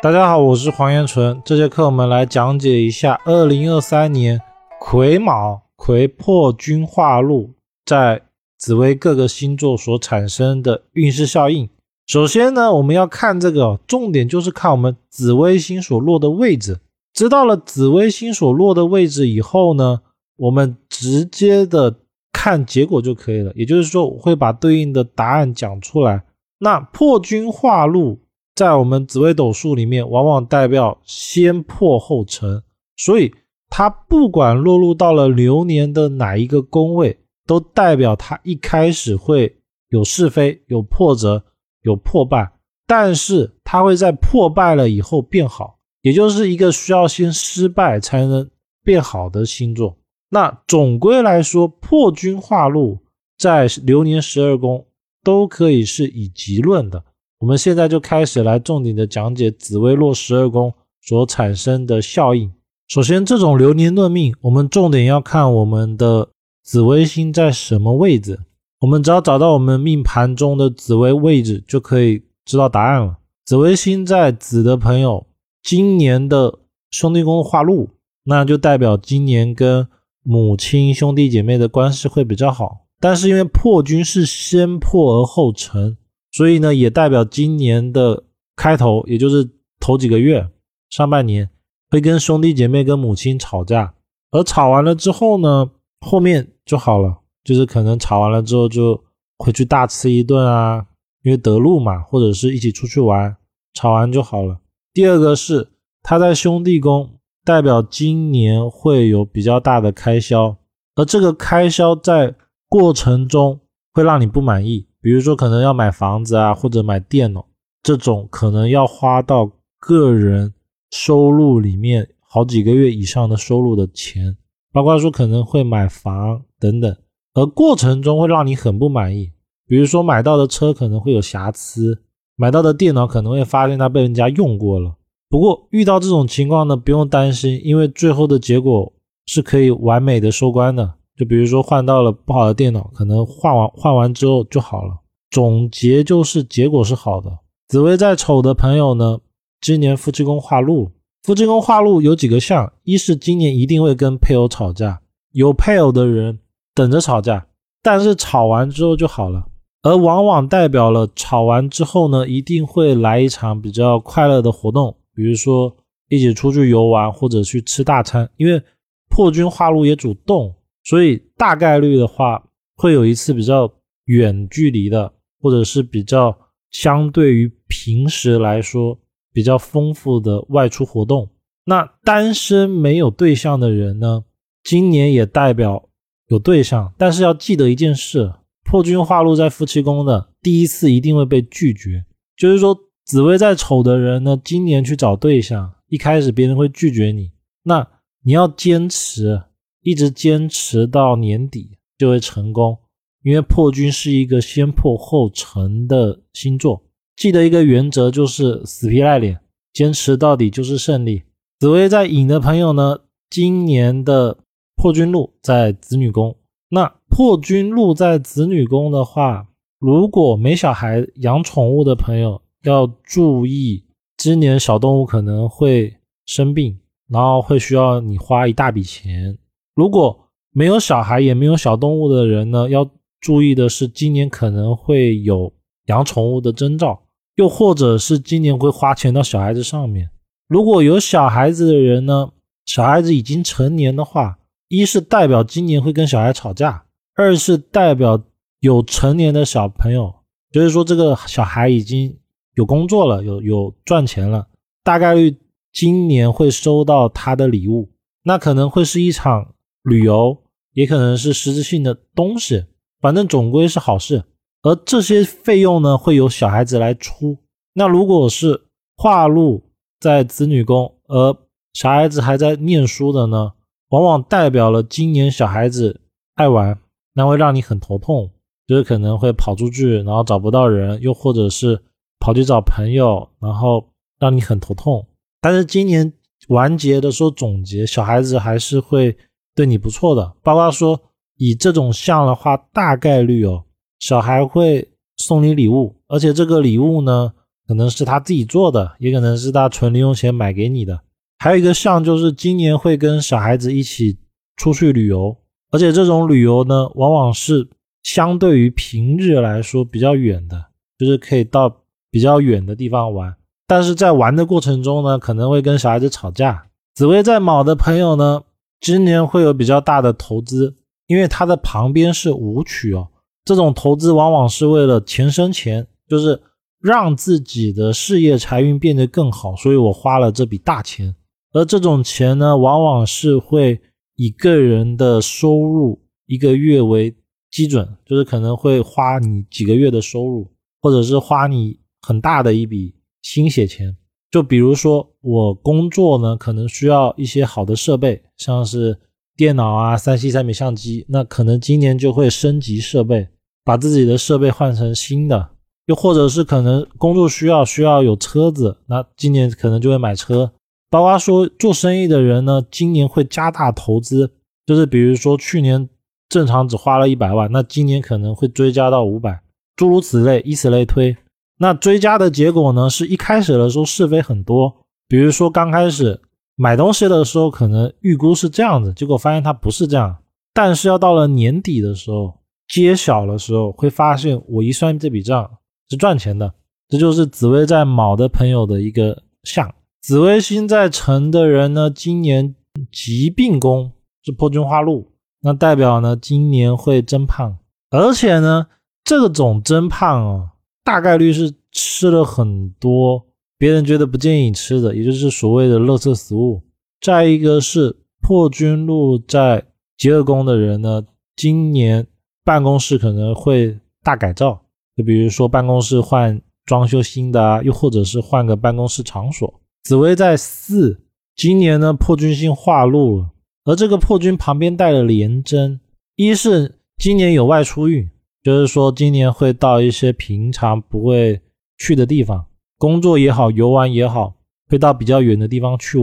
大家好，我是黄延纯。这节课我们来讲解一下二零二三年癸卯癸破军化禄在紫微各个星座所产生的运势效应。首先呢，我们要看这个重点就是看我们紫微星所落的位置。知道了紫微星所落的位置以后呢，我们直接的看结果就可以了。也就是说，我会把对应的答案讲出来。那破军化禄在我们紫微斗数里面，往往代表先破后成，所以它不管落入到了流年的哪一个宫位，都代表它一开始会有是非、有破折、有破败，但是它会在破败了以后变好。也就是一个需要先失败才能变好的星座。那总归来说，破军化禄在流年十二宫都可以是以吉论的。我们现在就开始来重点的讲解紫微落十二宫所产生的效应。首先，这种流年论命，我们重点要看我们的紫微星在什么位置。我们只要找到我们命盘中的紫微位置，就可以知道答案了。紫微星在子的朋友。今年的兄弟宫化禄，那就代表今年跟母亲兄弟姐妹的关系会比较好。但是因为破军是先破而后成，所以呢，也代表今年的开头，也就是头几个月上半年会跟兄弟姐妹跟母亲吵架，而吵完了之后呢，后面就好了，就是可能吵完了之后就回去大吃一顿啊，因为得路嘛，或者是一起出去玩，吵完就好了。第二个是他在兄弟宫，代表今年会有比较大的开销，而这个开销在过程中会让你不满意，比如说可能要买房子啊，或者买电脑这种，可能要花到个人收入里面好几个月以上的收入的钱，包括说可能会买房等等，而过程中会让你很不满意，比如说买到的车可能会有瑕疵。买到的电脑可能会发现它被人家用过了，不过遇到这种情况呢，不用担心，因为最后的结果是可以完美的收官的。就比如说换到了不好的电脑，可能换完换完之后就好了。总结就是结果是好的。紫薇在丑的朋友呢，今年夫妻宫化禄，夫妻宫化禄有几个象，一是今年一定会跟配偶吵架，有配偶的人等着吵架，但是吵完之后就好了。而往往代表了吵完之后呢，一定会来一场比较快乐的活动，比如说一起出去游玩或者去吃大餐。因为破军化禄也主动，所以大概率的话会有一次比较远距离的，或者是比较相对于平时来说比较丰富的外出活动。那单身没有对象的人呢，今年也代表有对象，但是要记得一件事。破军化禄在夫妻宫的第一次一定会被拒绝，就是说紫薇在丑的人呢，今年去找对象，一开始别人会拒绝你，那你要坚持，一直坚持到年底就会成功，因为破军是一个先破后成的星座，记得一个原则就是死皮赖脸，坚持到底就是胜利。紫薇在寅的朋友呢，今年的破军禄在子女宫。那破军禄在子女宫的话，如果没小孩养宠物的朋友要注意，今年小动物可能会生病，然后会需要你花一大笔钱。如果没有小孩也没有小动物的人呢，要注意的是，今年可能会有养宠物的征兆，又或者是今年会花钱到小孩子上面。如果有小孩子的人呢，小孩子已经成年的话。一是代表今年会跟小孩吵架，二是代表有成年的小朋友，就是说这个小孩已经有工作了，有有赚钱了，大概率今年会收到他的礼物，那可能会是一场旅游，也可能是实质性的东西，反正总归是好事。而这些费用呢，会由小孩子来出。那如果是化禄在子女宫，而小孩子还在念书的呢？往往代表了今年小孩子爱玩，那会让你很头痛，就是可能会跑出去，然后找不到人，又或者是跑去找朋友，然后让你很头痛。但是今年完结的时候总结，小孩子还是会对你不错的。包括说以这种像的话，大概率哦，小孩会送你礼物，而且这个礼物呢，可能是他自己做的，也可能是他存零用钱买给你的。还有一个象就是今年会跟小孩子一起出去旅游，而且这种旅游呢，往往是相对于平日来说比较远的，就是可以到比较远的地方玩。但是在玩的过程中呢，可能会跟小孩子吵架。紫薇在卯的朋友呢，今年会有比较大的投资，因为它的旁边是舞曲哦。这种投资往往是为了钱生钱，就是让自己的事业财运变得更好，所以我花了这笔大钱。而这种钱呢，往往是会以个人的收入一个月为基准，就是可能会花你几个月的收入，或者是花你很大的一笔心血钱。就比如说我工作呢，可能需要一些好的设备，像是电脑啊、三 C 产品、相机，那可能今年就会升级设备，把自己的设备换成新的。又或者是可能工作需要需要有车子，那今年可能就会买车。包括说做生意的人呢，今年会加大投资，就是比如说去年正常只花了一百万，那今年可能会追加到五百，诸如此类，以此类推。那追加的结果呢，是一开始的时候是非很多，比如说刚开始买东西的时候，可能预估是这样子，结果发现它不是这样。但是要到了年底的时候，揭晓的时候，会发现我一算这笔账是赚钱的，这就是紫薇在卯的朋友的一个象。紫微星在辰的人呢，今年疾病宫是破军化禄，那代表呢今年会增胖，而且呢这种增胖啊，大概率是吃了很多别人觉得不建议吃的，也就是所谓的垃圾食物。再一个是破军路在极恶宫的人呢，今年办公室可能会大改造，就比如说办公室换装修新的啊，又或者是换个办公室场所。紫薇在四，今年呢破军星化禄了，而这个破军旁边带了廉贞，一是今年有外出运，就是说今年会到一些平常不会去的地方，工作也好，游玩也好，会到比较远的地方去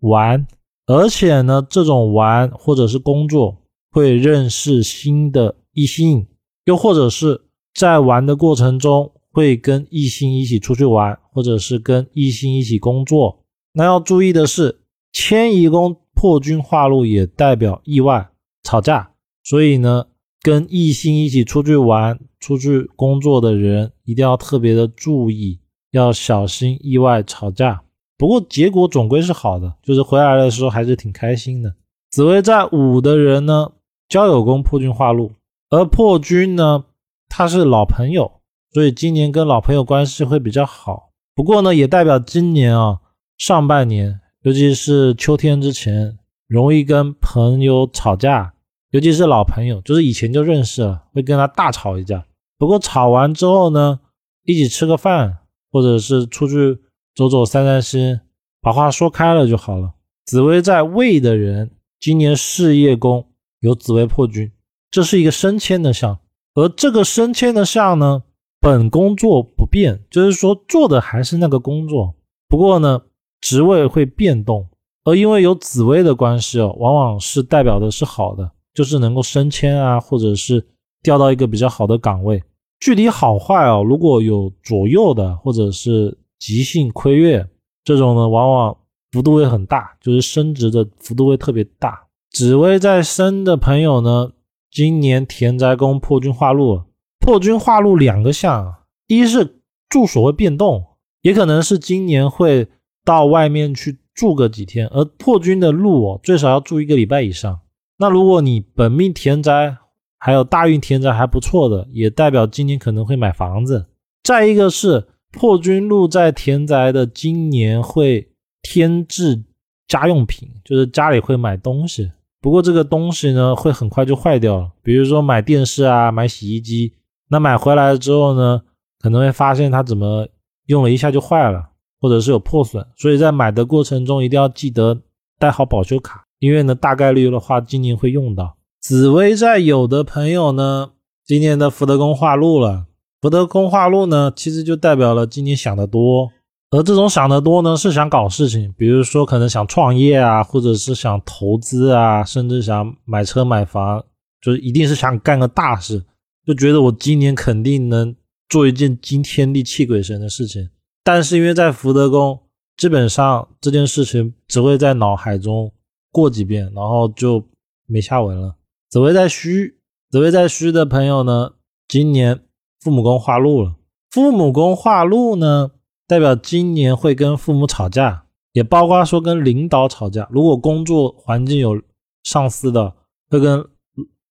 玩，而且呢这种玩或者是工作会认识新的异性，又或者是在玩的过程中。会跟异性一起出去玩，或者是跟异性一起工作。那要注意的是，迁移宫破军化禄也代表意外吵架，所以呢，跟异性一起出去玩、出去工作的人一定要特别的注意，要小心意外吵架。不过结果总归是好的，就是回来的时候还是挺开心的。紫薇在五的人呢，交友宫破军化禄，而破军呢，他是老朋友。所以今年跟老朋友关系会比较好，不过呢，也代表今年啊上半年，尤其是秋天之前，容易跟朋友吵架，尤其是老朋友，就是以前就认识了，会跟他大吵一架。不过吵完之后呢，一起吃个饭，或者是出去走走散散心，把话说开了就好了。紫薇在位的人，今年事业宫有紫薇破军，这是一个升迁的象，而这个升迁的象呢。本工作不变，就是说做的还是那个工作，不过呢，职位会变动。而因为有紫薇的关系哦，往往是代表的是好的，就是能够升迁啊，或者是调到一个比较好的岗位。具体好坏哦，如果有左右的，或者是急性亏月这种呢，往往幅度会很大，就是升职的幅度会特别大。紫薇在升的朋友呢，今年田宅宫破军化禄。破军化禄两个象，一是住所会变动，也可能是今年会到外面去住个几天。而破军的禄哦，最少要住一个礼拜以上。那如果你本命田宅还有大运田宅还不错的，也代表今年可能会买房子。再一个是破军禄在田宅的，今年会添置家用品，就是家里会买东西。不过这个东西呢，会很快就坏掉了，比如说买电视啊，买洗衣机。那买回来之后呢，可能会发现它怎么用了一下就坏了，或者是有破损，所以在买的过程中一定要记得带好保修卡，因为呢大概率的话今年会用到。紫薇在有的朋友呢，今年的福德宫化禄了，福德宫化禄呢，其实就代表了今年想得多，而这种想得多呢，是想搞事情，比如说可能想创业啊，或者是想投资啊，甚至想买车买房，就是一定是想干个大事。就觉得我今年肯定能做一件惊天地泣鬼神的事情，但是因为在福德宫，基本上这件事情只会在脑海中过几遍，然后就没下文了。紫薇在戌，紫薇在戌的朋友呢，今年父母宫化禄了。父母宫化禄呢，代表今年会跟父母吵架，也包括说跟领导吵架。如果工作环境有上司的，会跟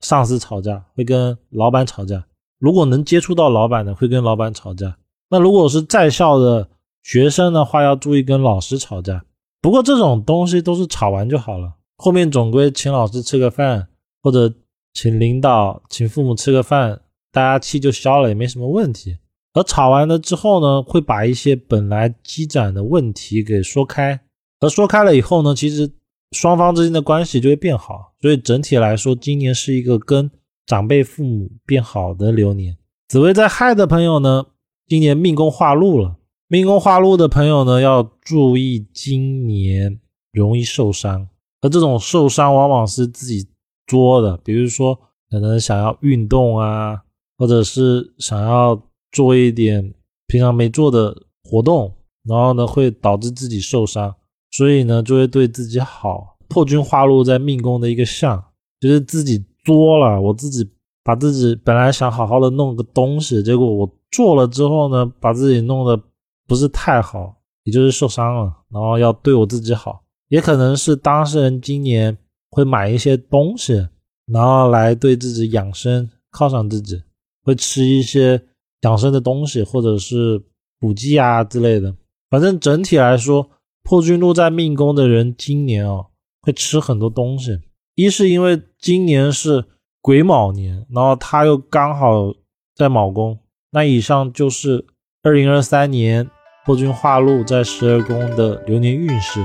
上司吵架，会跟老板吵架。如果能接触到老板的，会跟老板吵架。那如果是在校的学生的话，要注意跟老师吵架。不过这种东西都是吵完就好了，后面总归请老师吃个饭，或者请领导、请父母吃个饭，大家气就消了，也没什么问题。而吵完了之后呢，会把一些本来积攒的问题给说开。而说开了以后呢，其实双方之间的关系就会变好。所以整体来说，今年是一个跟长辈父母变好的流年。紫薇在亥的朋友呢？今年命宫化禄了，命宫化禄的朋友呢，要注意今年容易受伤，而这种受伤往往是自己作的，比如说可能想要运动啊，或者是想要做一点平常没做的活动，然后呢会导致自己受伤，所以呢就会对自己好。破军化禄在命宫的一个相，就是自己作了，我自己把自己本来想好好的弄个东西，结果我。做了之后呢，把自己弄得不是太好，也就是受伤了，然后要对我自己好，也可能是当事人今年会买一些东西，然后来对自己养生，犒赏自己，会吃一些养生的东西，或者是补剂啊之类的。反正整体来说，破军禄在命宫的人今年哦会吃很多东西，一是因为今年是癸卯年，然后他又刚好在卯宫。那以上就是二零二三年破军化禄在十二宫的流年运势。